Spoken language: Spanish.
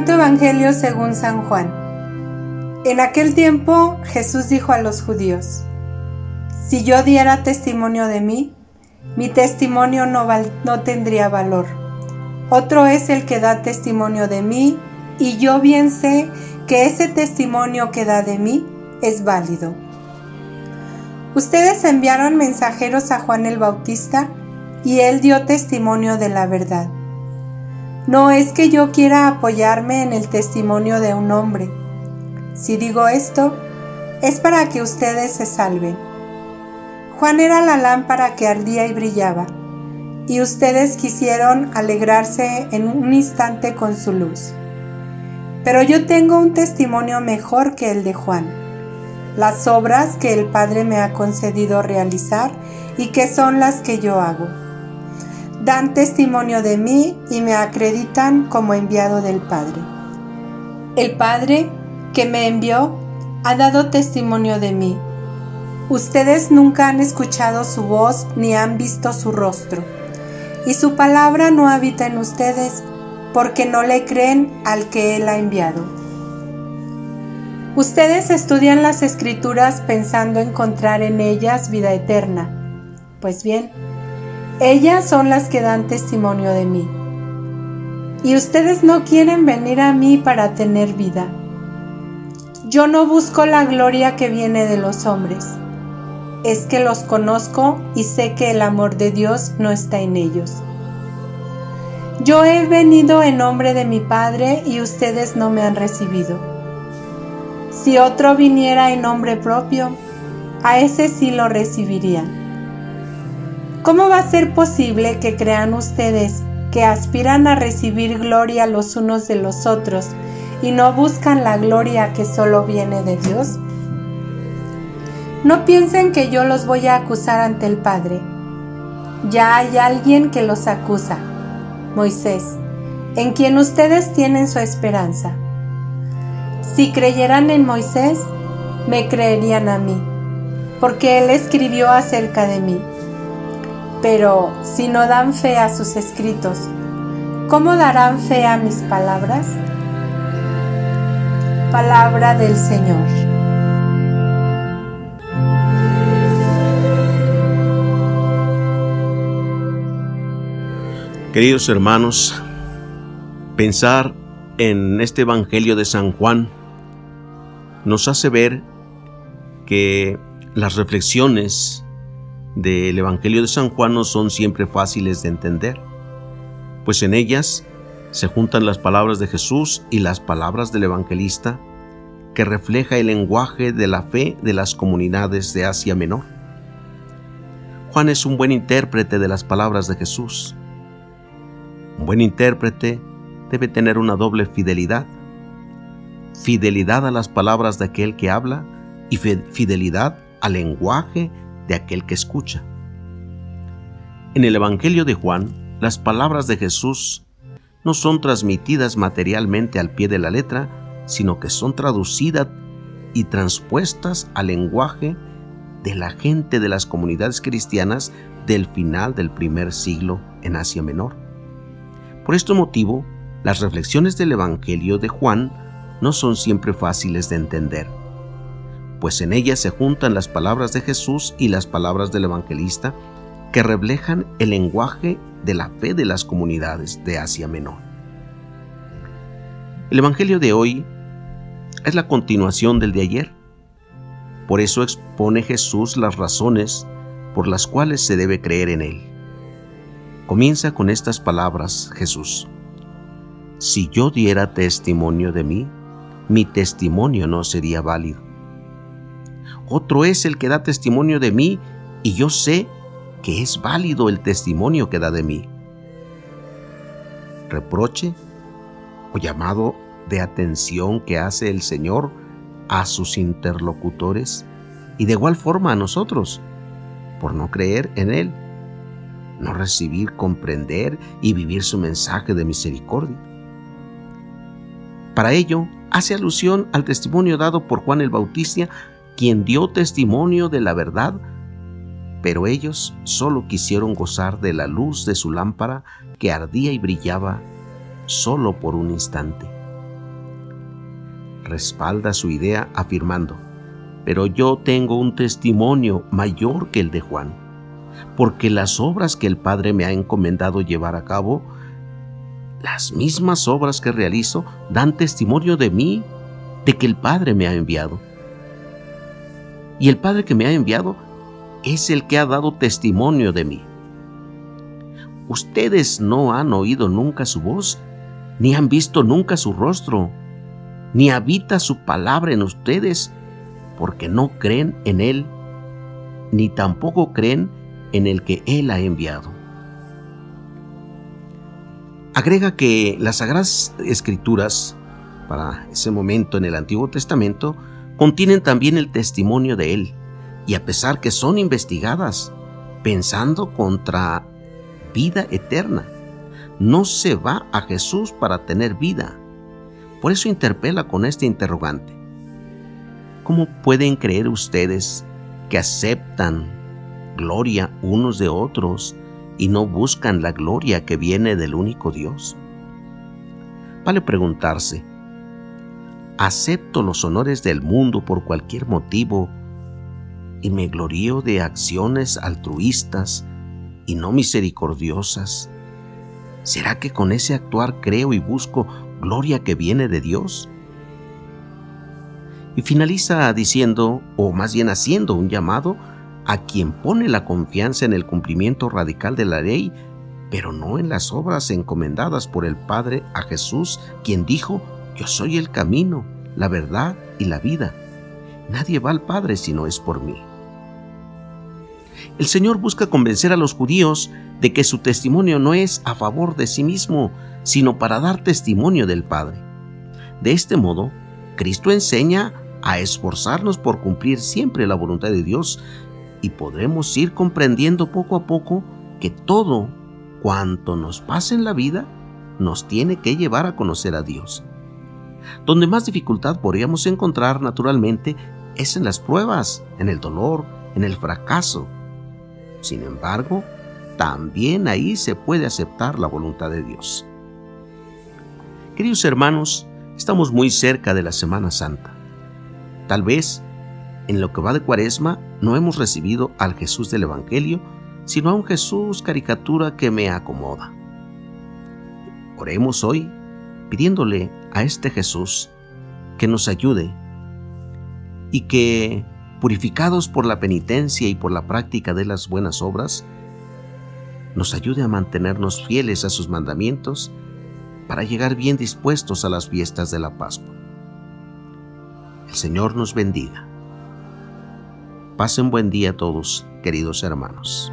Santo Evangelio según San Juan. En aquel tiempo Jesús dijo a los judíos, Si yo diera testimonio de mí, mi testimonio no, no tendría valor. Otro es el que da testimonio de mí, y yo bien sé que ese testimonio que da de mí es válido. Ustedes enviaron mensajeros a Juan el Bautista y él dio testimonio de la verdad. No es que yo quiera apoyarme en el testimonio de un hombre. Si digo esto, es para que ustedes se salven. Juan era la lámpara que ardía y brillaba, y ustedes quisieron alegrarse en un instante con su luz. Pero yo tengo un testimonio mejor que el de Juan, las obras que el Padre me ha concedido realizar y que son las que yo hago dan testimonio de mí y me acreditan como enviado del Padre. El Padre que me envió ha dado testimonio de mí. Ustedes nunca han escuchado su voz ni han visto su rostro, y su palabra no habita en ustedes porque no le creen al que Él ha enviado. Ustedes estudian las escrituras pensando encontrar en ellas vida eterna. Pues bien, ellas son las que dan testimonio de mí. Y ustedes no quieren venir a mí para tener vida. Yo no busco la gloria que viene de los hombres. Es que los conozco y sé que el amor de Dios no está en ellos. Yo he venido en nombre de mi Padre y ustedes no me han recibido. Si otro viniera en nombre propio, a ese sí lo recibirían. ¿Cómo va a ser posible que crean ustedes que aspiran a recibir gloria los unos de los otros y no buscan la gloria que solo viene de Dios? No piensen que yo los voy a acusar ante el Padre. Ya hay alguien que los acusa, Moisés, en quien ustedes tienen su esperanza. Si creyeran en Moisés, me creerían a mí, porque él escribió acerca de mí. Pero si no dan fe a sus escritos, ¿cómo darán fe a mis palabras? Palabra del Señor. Queridos hermanos, pensar en este Evangelio de San Juan nos hace ver que las reflexiones del Evangelio de San Juan no son siempre fáciles de entender, pues en ellas se juntan las palabras de Jesús y las palabras del evangelista, que refleja el lenguaje de la fe de las comunidades de Asia Menor. Juan es un buen intérprete de las palabras de Jesús. Un buen intérprete debe tener una doble fidelidad. Fidelidad a las palabras de aquel que habla y fidelidad al lenguaje de aquel que escucha. En el Evangelio de Juan, las palabras de Jesús no son transmitidas materialmente al pie de la letra, sino que son traducidas y transpuestas al lenguaje de la gente de las comunidades cristianas del final del primer siglo en Asia Menor. Por este motivo, las reflexiones del Evangelio de Juan no son siempre fáciles de entender pues en ella se juntan las palabras de Jesús y las palabras del evangelista que reflejan el lenguaje de la fe de las comunidades de Asia Menor. El Evangelio de hoy es la continuación del de ayer. Por eso expone Jesús las razones por las cuales se debe creer en Él. Comienza con estas palabras Jesús. Si yo diera testimonio de mí, mi testimonio no sería válido otro es el que da testimonio de mí y yo sé que es válido el testimonio que da de mí. Reproche o llamado de atención que hace el Señor a sus interlocutores y de igual forma a nosotros, por no creer en Él, no recibir, comprender y vivir su mensaje de misericordia. Para ello, hace alusión al testimonio dado por Juan el Bautista quien dio testimonio de la verdad, pero ellos solo quisieron gozar de la luz de su lámpara que ardía y brillaba solo por un instante. respalda su idea afirmando, pero yo tengo un testimonio mayor que el de Juan, porque las obras que el Padre me ha encomendado llevar a cabo, las mismas obras que realizo dan testimonio de mí, de que el Padre me ha enviado. Y el Padre que me ha enviado es el que ha dado testimonio de mí. Ustedes no han oído nunca su voz, ni han visto nunca su rostro, ni habita su palabra en ustedes, porque no creen en Él, ni tampoco creen en el que Él ha enviado. Agrega que las Sagradas Escrituras, para ese momento en el Antiguo Testamento, contienen también el testimonio de Él, y a pesar que son investigadas, pensando contra vida eterna. No se va a Jesús para tener vida. Por eso interpela con este interrogante. ¿Cómo pueden creer ustedes que aceptan gloria unos de otros y no buscan la gloria que viene del único Dios? Vale preguntarse, ¿acepto los honores del mundo por cualquier motivo y me glorío de acciones altruistas y no misericordiosas? ¿Será que con ese actuar creo y busco gloria que viene de Dios? Y finaliza diciendo, o más bien haciendo un llamado a quien pone la confianza en el cumplimiento radical de la ley, pero no en las obras encomendadas por el Padre a Jesús, quien dijo, yo soy el camino, la verdad y la vida. Nadie va al Padre si no es por mí. El Señor busca convencer a los judíos de que su testimonio no es a favor de sí mismo, sino para dar testimonio del Padre. De este modo, Cristo enseña a esforzarnos por cumplir siempre la voluntad de Dios y podremos ir comprendiendo poco a poco que todo cuanto nos pasa en la vida nos tiene que llevar a conocer a Dios. Donde más dificultad podríamos encontrar naturalmente es en las pruebas, en el dolor, en el fracaso, sin embargo, también ahí se puede aceptar la voluntad de Dios. Queridos hermanos, estamos muy cerca de la Semana Santa. Tal vez en lo que va de Cuaresma no hemos recibido al Jesús del Evangelio, sino a un Jesús caricatura que me acomoda. Oremos hoy pidiéndole a este Jesús que nos ayude y que purificados por la penitencia y por la práctica de las buenas obras, nos ayude a mantenernos fieles a sus mandamientos para llegar bien dispuestos a las fiestas de la Pascua. El Señor nos bendiga. Pasen buen día a todos, queridos hermanos.